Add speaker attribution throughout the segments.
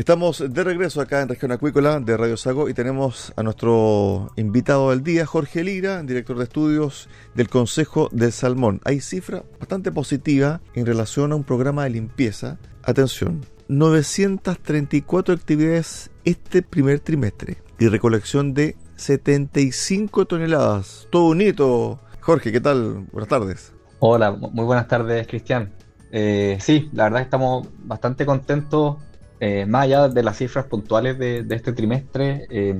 Speaker 1: Estamos de regreso acá en Región Acuícola de Radio Sago y tenemos a nuestro invitado del día, Jorge Lira, director de estudios del Consejo del Salmón. Hay cifra bastante positiva en relación a un programa de limpieza. Atención, 934 actividades este primer trimestre y recolección de 75 toneladas. Todo bonito. Jorge, ¿qué tal? Buenas tardes.
Speaker 2: Hola, muy buenas tardes, Cristian. Eh, sí, la verdad que estamos bastante contentos eh, más allá de las cifras puntuales de, este trimestre, eh,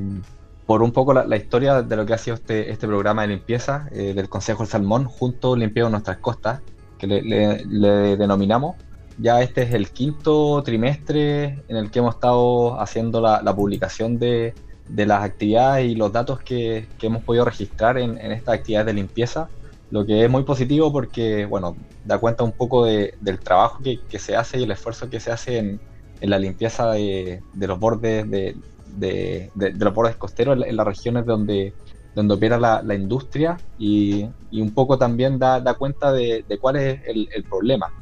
Speaker 2: por un poco la, historia de lo que ha sido este, este programa de limpieza eh, del Consejo del Salmón, junto limpiado nuestras costas, que le, denominamos. Ya este es el quinto trimestre en el que hemos estado haciendo la, publicación de, las actividades y los datos que, hemos podido registrar en, estas actividades de limpieza, lo que es muy positivo porque, bueno, da cuenta un poco del trabajo que, que se hace y el esfuerzo que se hace en, en la limpieza de, los bordes de, los bordes costeros en, las regiones donde, donde opera la, industria y, un poco también da, cuenta de, cuál es el, problema.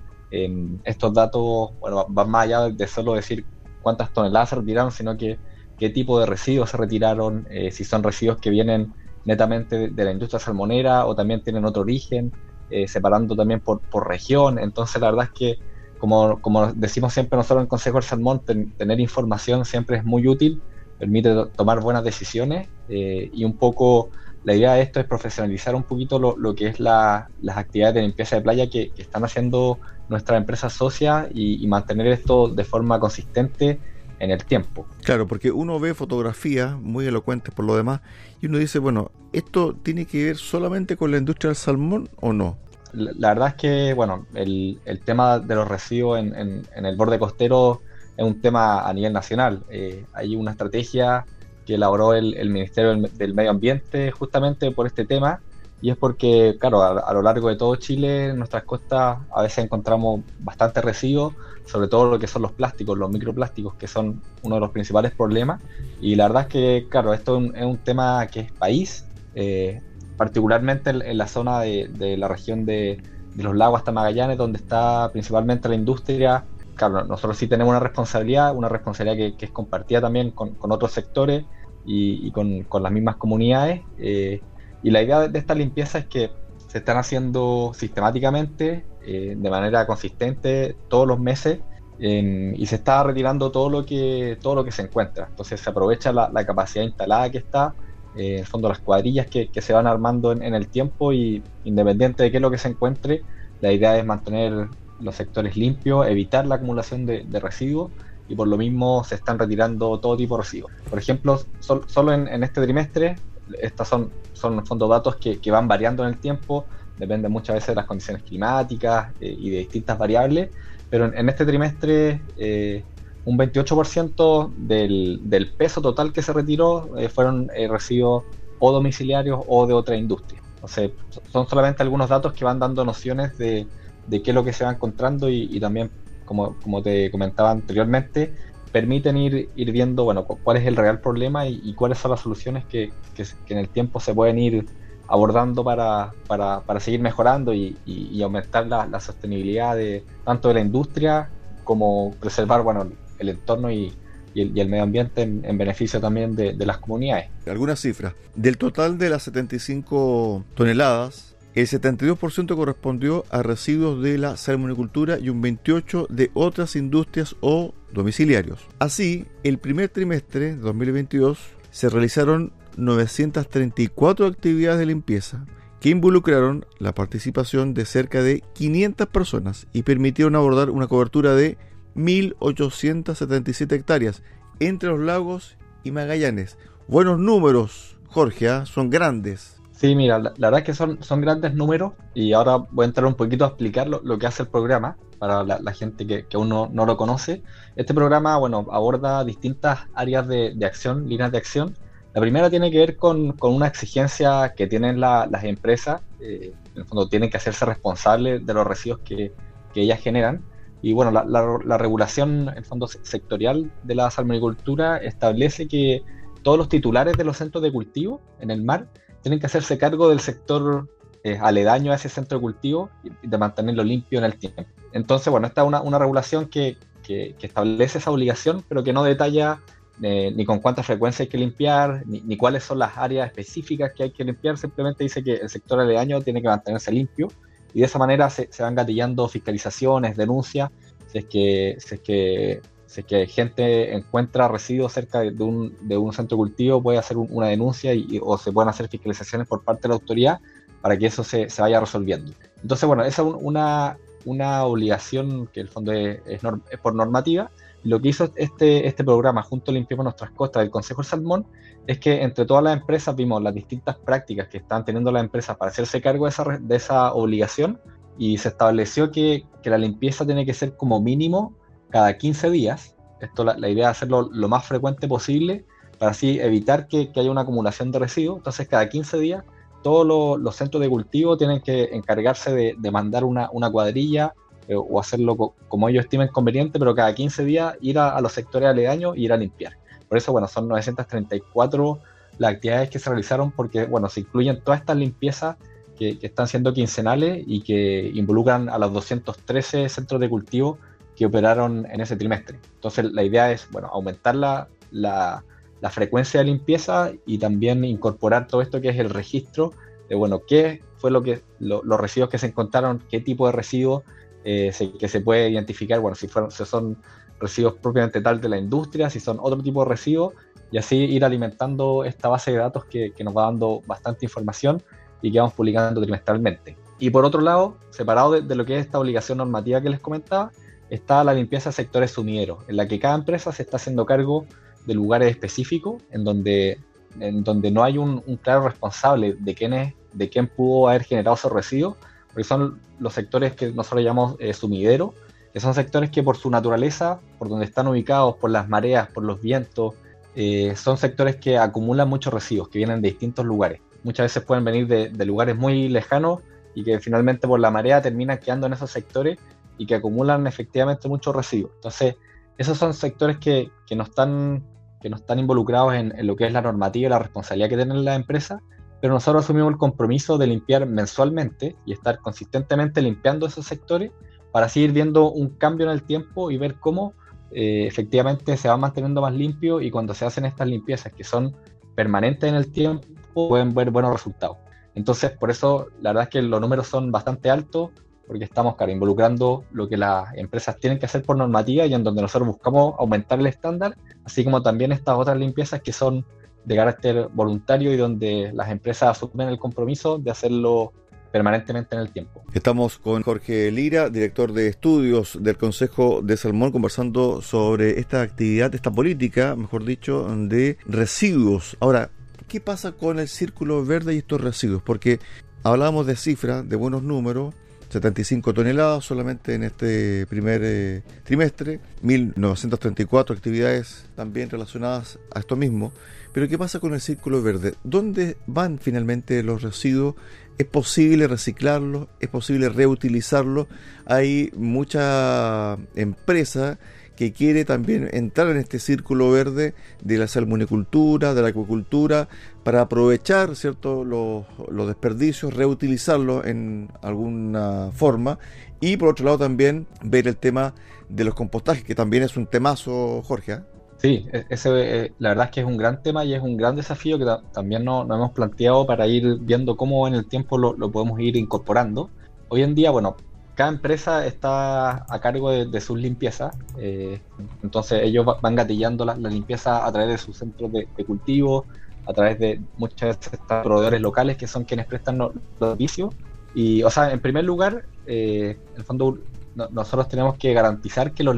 Speaker 2: estos datos bueno, van más allá de solo decir cuántas toneladas se retiraron, sino que qué tipo de residuos se retiraron, eh, si son residuos que vienen netamente de, la industria salmonera o también tienen otro origen, eh, separando también por, por región. Entonces la verdad es que como, como decimos siempre nosotros en el Consejo del Salmón, tener información siempre es muy útil, permite tomar buenas decisiones eh, y un poco la idea de esto es profesionalizar un poquito lo, lo que es la, las actividades de limpieza de playa que, están haciendo nuestras empresas socias y, mantener esto de forma consistente en el tiempo.
Speaker 1: Claro, porque uno ve fotografías muy elocuentes por lo demás y uno dice, bueno, ¿esto tiene que ver solamente con la industria del salmón o no?
Speaker 2: La, verdad es que, bueno, el, tema de los residuos en, el borde costero es un tema a nivel nacional. Eh, hay una estrategia que elaboró el, Ministerio del, Medio Ambiente justamente por este tema y es porque, claro, a, lo largo de todo Chile, en nuestras costas a veces encontramos bastante residuos, sobre todo lo que son los plásticos, los microplásticos, que son uno de los principales problemas. Y la verdad es que, claro, esto es un, tema que es país. Eh, particularmente en, la zona de, la región de, los lagos hasta Magallanes, donde está principalmente la industria. Claro, nosotros sí tenemos una responsabilidad, una responsabilidad que, es compartida también con, otros sectores y, con, las mismas comunidades. Eh, y la idea de esta limpieza es que se están haciendo sistemáticamente, eh, de manera consistente, todos los meses, y se está retirando todo lo que todo lo que se encuentra. Entonces se aprovecha la, la capacidad instalada que está eh, en el fondo las cuadrillas que, se van armando en, el tiempo y independiente de qué es lo que se encuentre, la idea es mantener los sectores limpios, evitar la acumulación de, residuos y por lo mismo se están retirando todo tipo de residuos. Por ejemplo, solo en, este trimestre, estas son, son en el datos que, van variando en el tiempo, depende muchas veces de las condiciones climáticas eh, y de distintas variables, pero en, este trimestre eh, un 28% del, del, peso total que se retiró eh, fueron eh, residuos o domiciliarios o de otra industria. Entonces, son solamente algunos datos que van dando nociones de, qué es lo que se va encontrando y, también, como, como, te comentaba anteriormente, permiten ir, viendo bueno, cuál es el real problema y, cuáles son las soluciones que, en el tiempo se pueden ir abordando para, para, seguir mejorando y, aumentar la, sostenibilidad de tanto de la industria como preservar bueno, el entorno y, el, medio ambiente en, beneficio también de, de, las comunidades.
Speaker 1: Algunas cifras. Del total de las 75 toneladas, el 72% correspondió a residuos de la salmonicultura y un 28% de otras industrias o domiciliarios. Así, el primer trimestre de 2022 se realizaron 934 actividades de limpieza que involucraron la participación de cerca de 500 personas y permitieron abordar una cobertura de 1.877 hectáreas entre los lagos y Magallanes. Buenos números, Jorge, ¿ah? son grandes.
Speaker 2: Sí, mira, la, verdad es que son, son grandes números y ahora voy a entrar un poquito a explicar lo, que hace el programa para la, gente que, aún no, lo conoce. Este programa, bueno, aborda distintas áreas de, acción, líneas de acción. La primera tiene que ver con, una exigencia que tienen las empresas, eh, en el fondo tienen que hacerse responsables de los residuos que, ellas generan. Y bueno, la, la, regulación, en fondo sectorial de la salmonicultura establece que todos los titulares de los centros de cultivo en el mar tienen que hacerse cargo del sector eh, aledaño a ese centro de cultivo y de mantenerlo limpio en el tiempo. Entonces, bueno, esta es una, regulación que, establece esa obligación, pero que no detalla eh, ni con cuánta frecuencia hay que limpiar, ni, cuáles son las áreas específicas que hay que limpiar, simplemente dice que el sector aledaño tiene que mantenerse limpio y de esa manera se, van gatillando fiscalizaciones, denuncias, si es que, si es que si es que gente encuentra residuos cerca de un, de un centro de cultivo, puede hacer una denuncia y, o se pueden hacer fiscalizaciones por parte de la autoridad para que eso se, se vaya resolviendo. Entonces, bueno, esa es una, una obligación que en el fondo es, es, por normativa. Lo que hizo este, este programa, junto Limpiemos Nuestras Costas del Consejo del Salmón, es que entre todas las empresas vimos las distintas prácticas que están teniendo las empresas para hacerse cargo de esa, de esa obligación y se estableció que, que la limpieza tiene que ser como mínimo cada 15 días. Esto la, idea es hacerlo lo más frecuente posible para así evitar que, haya una acumulación de residuos. Entonces, cada 15 días, todos los, centros de cultivo tienen que encargarse de, mandar una, cuadrilla eh, o hacerlo como ellos estimen conveniente, pero cada 15 días ir a, los sectores aledaños e ir a limpiar. Por eso, bueno, son 934 las actividades que se realizaron porque, bueno, se incluyen todas estas limpiezas que, que están siendo quincenales y que involucran a los 213 centros de cultivo que operaron en ese trimestre. Entonces la idea es, bueno, aumentar la, la, frecuencia de limpieza y también incorporar todo esto que es el registro de, bueno, qué fue lo que los residuos que se encontraron, qué tipo de residuos eh, que se puede identificar, bueno, si, fueron, si son residuos propiamente tal de la industria, si son otro tipo de residuos, y así ir alimentando esta base de datos que, que nos va dando bastante información y que vamos publicando trimestralmente. Y por otro lado, separado de, de, lo que es esta obligación normativa que les comentaba, está la limpieza de sectores sumideros, en la que cada empresa se está haciendo cargo de lugares específicos en donde, en donde no hay un, claro responsable de quién, es, de quién pudo haber generado esos residuos, porque son los sectores que nosotros llamamos eh, sumideros, que son sectores que por su naturaleza, por donde están ubicados, por las mareas, por los vientos, eh, son sectores que acumulan muchos residuos, que vienen de distintos lugares. Muchas veces pueden venir de, lugares muy lejanos y que finalmente por la marea terminan quedando en esos sectores y que acumulan efectivamente muchos residuos. Entonces, esos son sectores que, no, están, que no están involucrados en, lo que es la normativa y la responsabilidad que tienen las empresas, pero nosotros asumimos el compromiso de limpiar mensualmente y estar consistentemente limpiando esos sectores para seguir viendo un cambio en el tiempo y ver cómo eh, efectivamente se va manteniendo más limpio y cuando se hacen estas limpiezas que son permanentes en el tiempo pueden ver buenos resultados. Entonces, por eso la verdad es que los números son bastante altos, porque estamos, claro, involucrando lo que las empresas tienen que hacer por normativa y en donde nosotros buscamos aumentar el estándar, así como también estas otras limpiezas que son de carácter voluntario y donde las empresas asumen el compromiso de hacerlo permanentemente en el tiempo.
Speaker 1: Estamos con Jorge Lira, director de estudios del Consejo de Salmón, conversando sobre esta actividad, esta política, mejor dicho, de residuos. Ahora, ¿qué pasa con el círculo verde y estos residuos? Porque hablábamos de cifras, de buenos números, 75 toneladas solamente en este primer eh, trimestre, 1.934 actividades también relacionadas a esto mismo. Pero ¿qué pasa con el círculo verde? ¿Dónde van finalmente los residuos? ¿Es posible reciclarlos? ¿Es posible reutilizarlos? Hay mucha empresa que quiere también entrar en este círculo verde de la salmonicultura, de la acuicultura, para aprovechar cierto los, desperdicios, reutilizarlos en alguna forma y por otro lado también ver el tema de los compostajes, que también es un temazo, Jorge. ¿ah?
Speaker 2: Sí, e-, ese, eh, la verdad es que es un gran tema y es un gran desafío que también nos, hemos planteado para ir viendo cómo en el tiempo lo, podemos ir incorporando. Hoy en día, bueno, cada empresa está a cargo de, sus limpiezas, eh, entonces ellos van gatillando la, limpieza a través de sus centros de, cultivo, a través de muchas veces proveedores locales que son quienes prestan los, servicios. Y, o sea, en primer lugar, eh, en el fondo nosotros tenemos que garantizar que los,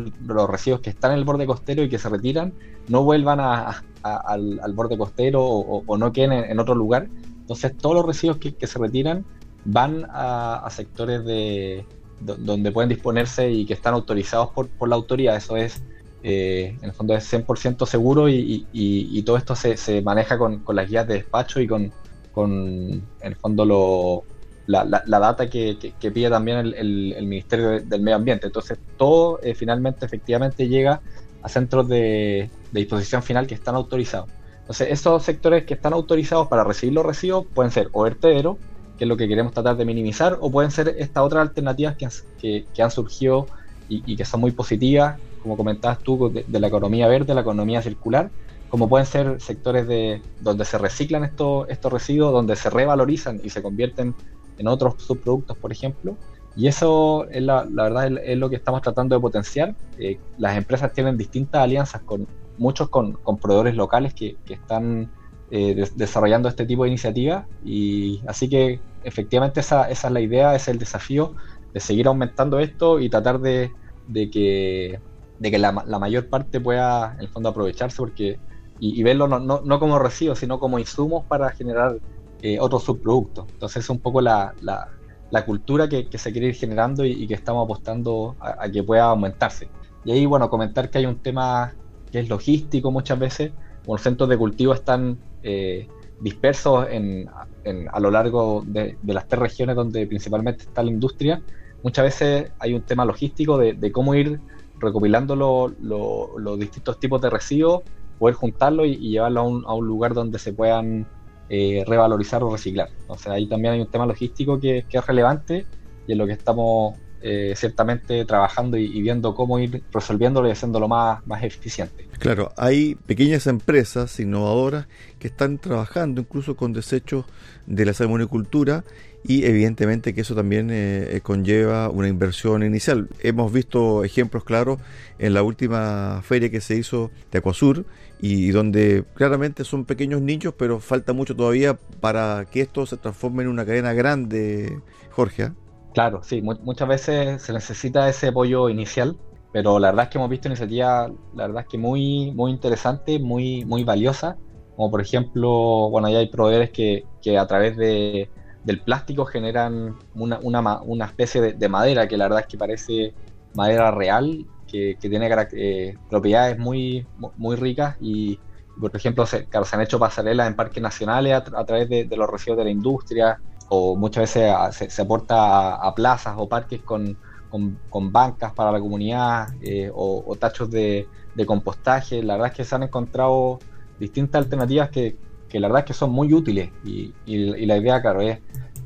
Speaker 2: residuos que están en el borde costero y que se retiran no vuelvan al, borde costero o, no queden en, otro lugar. Entonces todos los residuos que, se retiran van a, sectores de donde pueden disponerse y que están autorizados por, la autoridad. Eso es, eh, en el fondo, es 100% seguro y, todo esto se, maneja con, las guías de despacho y con, con en el fondo, lo, la, data que, pide también el, Ministerio del Medio Ambiente. Entonces, todo eh, finalmente, efectivamente, llega a centros de, disposición final que están autorizados. Entonces, esos sectores que están autorizados para recibir los residuos pueden ser o vertedero, que es lo que queremos tratar de minimizar, o pueden ser estas otras alternativas que, han surgido y, que son muy positivas, como comentabas tú, de, la economía verde, la economía circular, como pueden ser sectores de donde se reciclan estos, estos residuos, donde se revalorizan y se convierten en otros subproductos, por ejemplo. Y eso es la, verdad es, lo que estamos tratando de potenciar. Eh, las empresas tienen distintas alianzas con muchos con, proveedores locales que, están eh, desarrollando este tipo de iniciativas y así que efectivamente esa, esa, es la idea, es el desafío de seguir aumentando esto y tratar de, que, de que la, mayor parte pueda en el fondo aprovecharse porque y, verlo no, no, no como residuos sino como insumos para generar eh, otros subproductos. Entonces es un poco la, la, cultura que, se quiere ir generando y, que estamos apostando a, que pueda aumentarse. Y ahí, bueno, comentar que hay un tema que es logístico muchas veces, como los centros de cultivo están eh, dispersos en, a lo largo de, las tres regiones donde principalmente está la industria, muchas veces hay un tema logístico de, cómo ir recopilando los distintos tipos de residuos, poder juntarlos y, y llevarlos a un, a un lugar donde se puedan eh, revalorizar o reciclar. Entonces ahí también hay un tema logístico que, es relevante y en lo que estamos eh, ciertamente trabajando y, viendo cómo ir resolviéndolo y haciéndolo más, más eficiente.
Speaker 1: Claro, hay pequeñas empresas innovadoras que están trabajando incluso con desechos de la salmonicultura y evidentemente que eso también eh, conlleva una inversión inicial. Hemos visto ejemplos claros en la última feria que se hizo de Acuasur y donde claramente son pequeños nichos, pero falta mucho todavía para que esto se transforme en una cadena grande, Jorge. ¿ah?
Speaker 2: Claro, sí, muchas veces se necesita ese apoyo inicial, pero la verdad es que hemos visto iniciativas, la verdad es que muy, muy interesante, muy, muy valiosa, como por ejemplo, bueno, ya hay proveedores que, que a través de, del plástico generan una, una, una especie de, de madera que la verdad es que parece madera real que, tiene eh, propiedades muy, muy ricas y, por ejemplo, se, han hecho pasarelas en parques nacionales a, través de, los residuos de la industria o muchas veces se, aporta a, plazas o parques con, con, bancas para la comunidad eh, o, tachos de, compostaje. La verdad es que se han encontrado distintas alternativas que, la verdad es que son muy útiles y, la idea, claro, es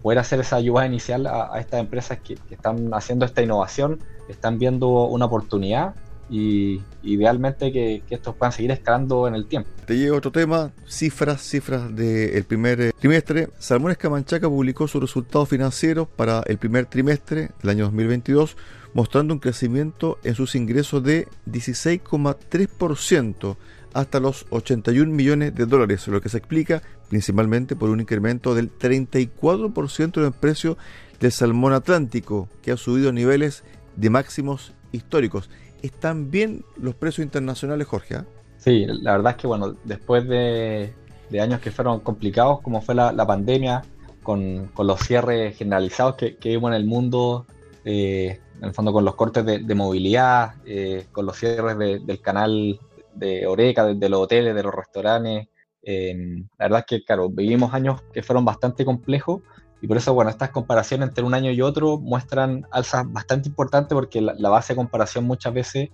Speaker 2: poder hacer esa ayuda inicial a, estas empresas que, están haciendo esta innovación, están viendo una oportunidad y idealmente que, estos puedan seguir escalando en el tiempo.
Speaker 1: Te llega otro tema, cifras, cifras del primer eh, trimestre. Salmones Camanchaca publicó sus resultados financieros para el primer trimestre del año 2022, mostrando un crecimiento en sus ingresos de 16,3% hasta los 81 millones de dólares, lo que se explica principalmente por un incremento del 34% en el precio del salmón atlántico, que ha subido a niveles de máximos históricos. ¿Están bien los precios internacionales, Jorge? ¿ah?
Speaker 2: Sí, la verdad es que bueno, después de, años que fueron complicados, como fue la, pandemia, con, los cierres generalizados que, vimos en el mundo, eh, en el fondo con los cortes de, movilidad, eh, con los cierres del canal de Oreca, de, los hoteles, de los restaurantes. la verdad es que, claro, vivimos años que fueron bastante complejos y por eso, bueno, estas comparaciones entre un año y otro muestran alzas bastante importantes porque la, base de comparación muchas veces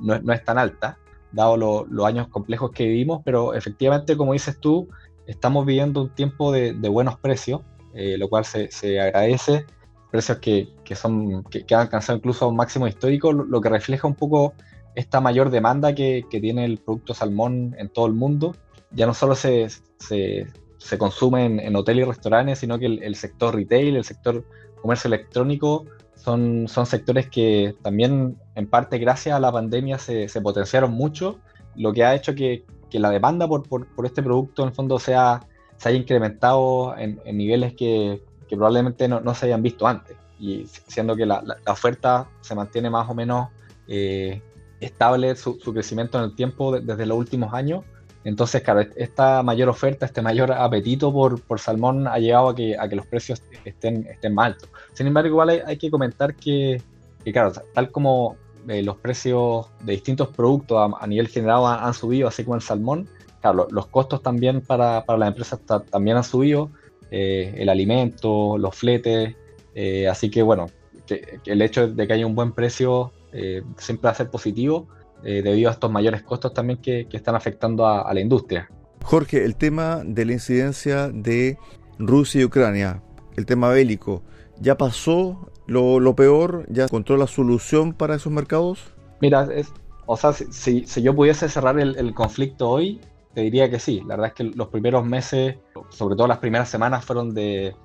Speaker 2: no, es tan alta, dado los años complejos que vivimos, pero efectivamente, como dices tú, estamos viviendo un tiempo de, buenos precios, lo cual se, se agradece precios que, son, que, han alcanzado incluso un máximo histórico, lo, que refleja un poco esta mayor demanda que, tiene el producto salmón en todo el mundo. Ya no solo se, se, consume en, hoteles y restaurantes, sino que el, sector retail, el sector comercio electrónico, son, son sectores que también, en parte gracias a la pandemia, se, potenciaron mucho, lo que ha hecho que, la demanda por, por, este producto en el fondo sea, se haya incrementado en niveles que, que probablemente no, se hayan visto antes. Y siendo que la, oferta se mantiene más o menos eh, estable su, crecimiento en el tiempo desde los últimos años. Entonces, claro, esta mayor oferta, este mayor apetito por, por salmón ha llevado a que, a que los precios estén, estén más altos. Sin embargo, igual hay, que comentar que, claro, tal como eh, los precios de distintos productos a, nivel general han, subido, así como el salmón, claro, los costos también para, para las empresas también han subido. Eh, el alimento, los fletes. Eh, así que bueno, el hecho de que haya un buen precio eh, siempre va a ser positivo debido a estos mayores costos también que, están afectando a, la industria.
Speaker 1: Jorge, el tema de la incidencia de Rusia y Ucrania, el tema bélico, ¿ya pasó lo, peor? ¿Ya encontró la solución para esos mercados?
Speaker 2: Mira, es, o sea, si, yo pudiese cerrar el conflicto hoy, te diría que sí. La verdad es que los primeros meses, sobre todo las primeras semanas, fueron de,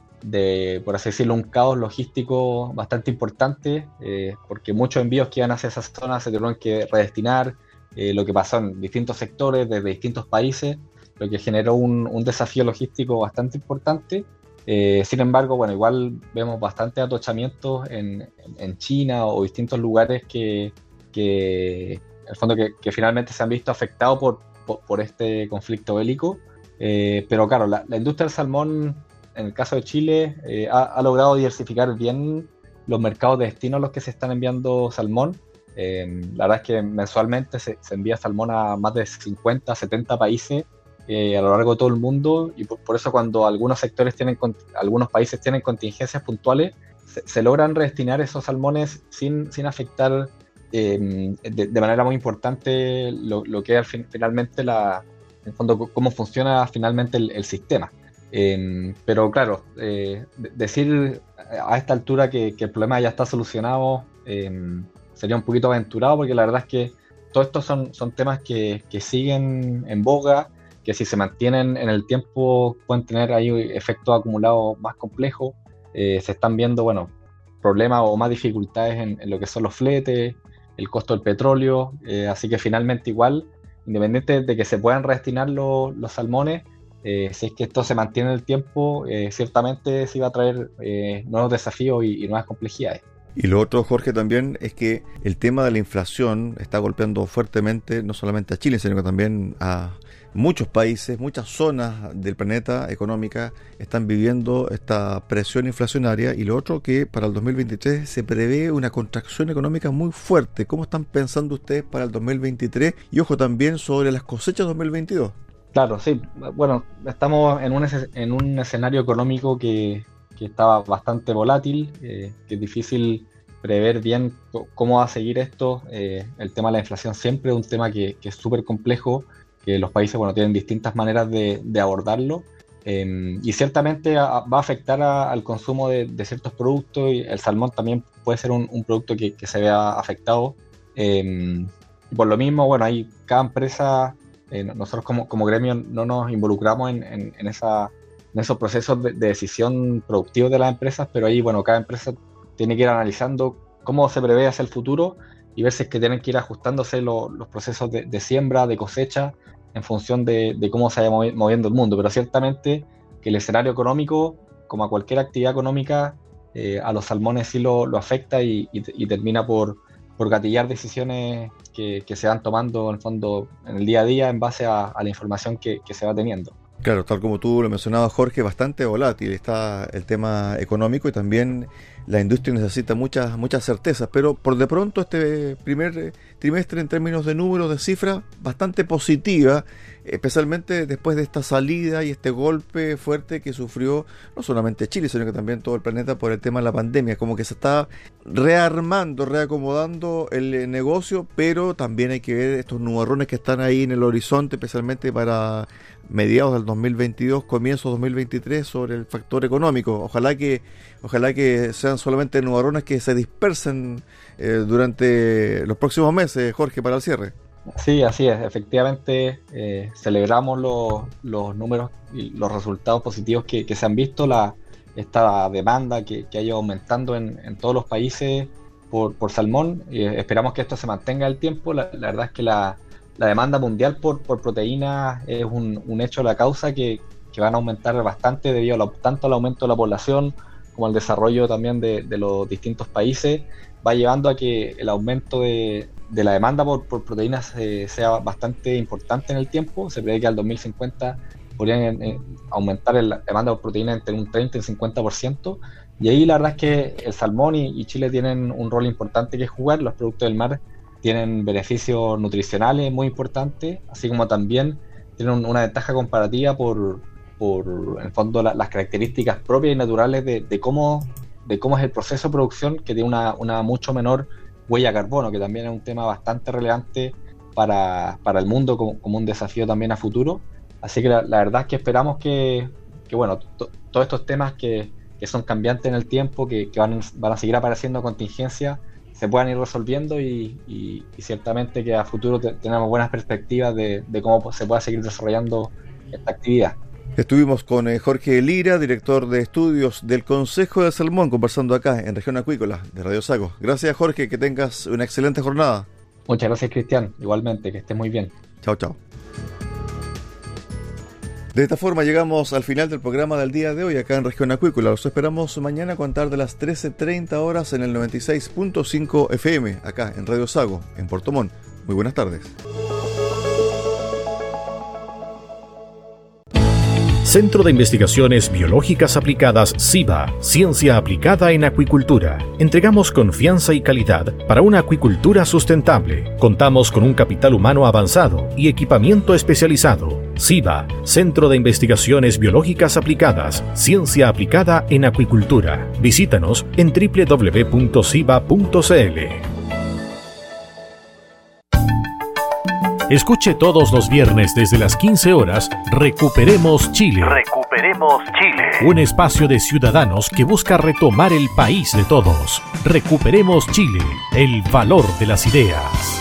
Speaker 2: por así decirlo, un caos logístico bastante importante, eh, porque muchos envíos que iban hacia esas zonas se tuvieron que redestinar, eh, lo que pasó en distintos sectores, desde distintos países, lo que generó un, desafío logístico bastante importante. Eh, sin embargo, bueno, igual vemos bastante atochamientos en, China o distintos lugares que, que, el fondo que, que finalmente se han visto afectados por, por, este conflicto bélico. Eh, pero claro, la, industria del salmón, en el caso de Chile, eh, ha, logrado diversificar bien los mercados de destino a los que se están enviando salmón. Eh, la verdad es que mensualmente se, envía salmón a más de 50, 70 países a lo largo de todo el mundo y por, eso cuando algunos sectores tienen, algunos países tienen contingencias puntuales, se, logran redestinar esos salmones sin, sin afectar Em, de, manera muy importante lo, que es finalmente la, en fondo, cómo funciona finalmente el, sistema. Em, pero claro, eh, decir a esta altura que, el problema ya está solucionado em, sería un poquito aventurado porque la verdad es que todos estos son, son temas que, siguen en boga, que si se mantienen en el tiempo pueden tener ahí efectos acumulados más complejos. Eh, se están viendo, bueno, problemas o más dificultades en, lo que son los fletes, el costo del petróleo, eh, así que finalmente igual, independiente de que se puedan redestinar los salmones, eh, si es que esto se mantiene en el tiempo, eh, ciertamente se va a traer nuevos desafíos y, nuevas complejidades.
Speaker 1: Y lo otro, Jorge, también es que el tema de la inflación está golpeando fuertemente no solamente a Chile, sino que también a muchos países, muchas zonas del planeta económica están viviendo esta presión inflacionaria y lo otro que para el 2023 se prevé una contracción económica muy fuerte. ¿Cómo están pensando ustedes para el 2023? Y ojo también sobre las cosechas 2022.
Speaker 2: Claro, sí. Bueno, estamos en un, en un escenario económico que, que estaba bastante volátil, eh, que es difícil prever bien cómo va a seguir esto. Eh, el tema de la inflación siempre es un tema que, que es súper complejo que los países bueno, tienen distintas maneras de, abordarlo. Em, y ciertamente va a afectar al consumo de, ciertos productos y el salmón también puede ser un, producto que, se vea afectado. Eh, por lo mismo, bueno, hay cada empresa, eh, nosotros como, como, gremio no nos involucramos en, en, esos procesos de, decisión productivos de las empresas, pero ahí, bueno, cada empresa tiene que ir analizando cómo se prevé hacia el futuro y ver si es que tienen que ir ajustándose los procesos de, siembra, de cosecha, en función de, cómo se vaya moviendo el mundo. Pero ciertamente que el escenario económico, como a cualquier actividad económica, eh, a los salmones sí lo, afecta y, termina por, por gatillar decisiones que, se van tomando en el fondo en el día a día en base a, la información que, se va teniendo.
Speaker 1: Claro, tal como tú lo mencionabas, Jorge, bastante volátil está el tema económico y también la industria necesita muchas muchas certezas, pero por de pronto este primer trimestre en términos de números, de cifras, bastante positiva, especialmente después de esta salida y este golpe fuerte que sufrió no solamente Chile, sino que también todo el planeta por el tema de la pandemia, como que se está rearmando, reacomodando el negocio, pero también hay que ver estos nubarrones que están ahí en el horizonte, especialmente para mediados del 2022, comienzos 2023 sobre el factor económico. Ojalá que ojalá que sean solamente nubarrones que se dispersen eh, durante los próximos meses, Jorge, para el cierre.
Speaker 2: Sí, así es. Efectivamente, eh, celebramos los, los, números y los resultados positivos que, se han visto, la, esta demanda que, ha ido aumentando en, todos los países por, salmón. y esperamos que esto se mantenga el tiempo. La verdad es que la, la demanda mundial por, por proteínas es un, un, hecho de la causa que, que, van a aumentar bastante debido a tanto al aumento de la población como al desarrollo también de, de los distintos países, va llevando a que el aumento de, de la demanda por, por proteínas eh, sea bastante importante en el tiempo. Se prevé que al 2050 podrían eh, aumentar la demanda por proteínas entre un 30 y un 50%. Y ahí la verdad es que el salmón y, y Chile tienen un rol importante que jugar. Los productos del mar tienen beneficios nutricionales muy importantes, así como también tienen una ventaja comparativa por, por en el fondo, las características propias y naturales de, cómo, de cómo es el proceso de producción, que tiene una, una mucho menor huella de carbono, que también es un tema bastante relevante para, para el mundo como, como, un desafío también a futuro. Así que la, verdad es que esperamos que, que bueno, todos estos temas que, que, son cambiantes en el tiempo, que, que van, van, a seguir apareciendo contingencias, se puedan ir resolviendo y, ciertamente que a futuro tenemos buenas perspectivas de, cómo se pueda seguir desarrollando esta actividad.
Speaker 1: Estuvimos con eh, Jorge Lira, director de estudios del Consejo de Salmón, conversando acá en Región Acuícola de Radio Sago. Gracias Jorge, que tengas una excelente jornada.
Speaker 2: Muchas gracias Cristian, igualmente, que estés muy bien.
Speaker 1: Chao, chao. De esta forma llegamos al final del programa del día de hoy acá en Región Acuícola. Los esperamos mañana a contar de las 13.30 horas en el 96.5 FM, acá en Radio Sago, en Puerto Montt. Muy buenas tardes.
Speaker 3: Centro de Investigaciones Biológicas Aplicadas CIBA, Ciencia Aplicada en Acuicultura. Entregamos confianza y calidad para una acuicultura sustentable. Contamos con un capital humano avanzado y equipamiento especializado. CIBA, Centro de Investigaciones Biológicas Aplicadas, Ciencia Aplicada en Acuicultura. Visítanos en www.ciba.cl. Escuche todos los viernes desde las 15 horas Recuperemos Chile.
Speaker 4: Recuperemos Chile.
Speaker 3: Un espacio de ciudadanos que busca retomar el país de todos. Recuperemos Chile, el valor de las ideas.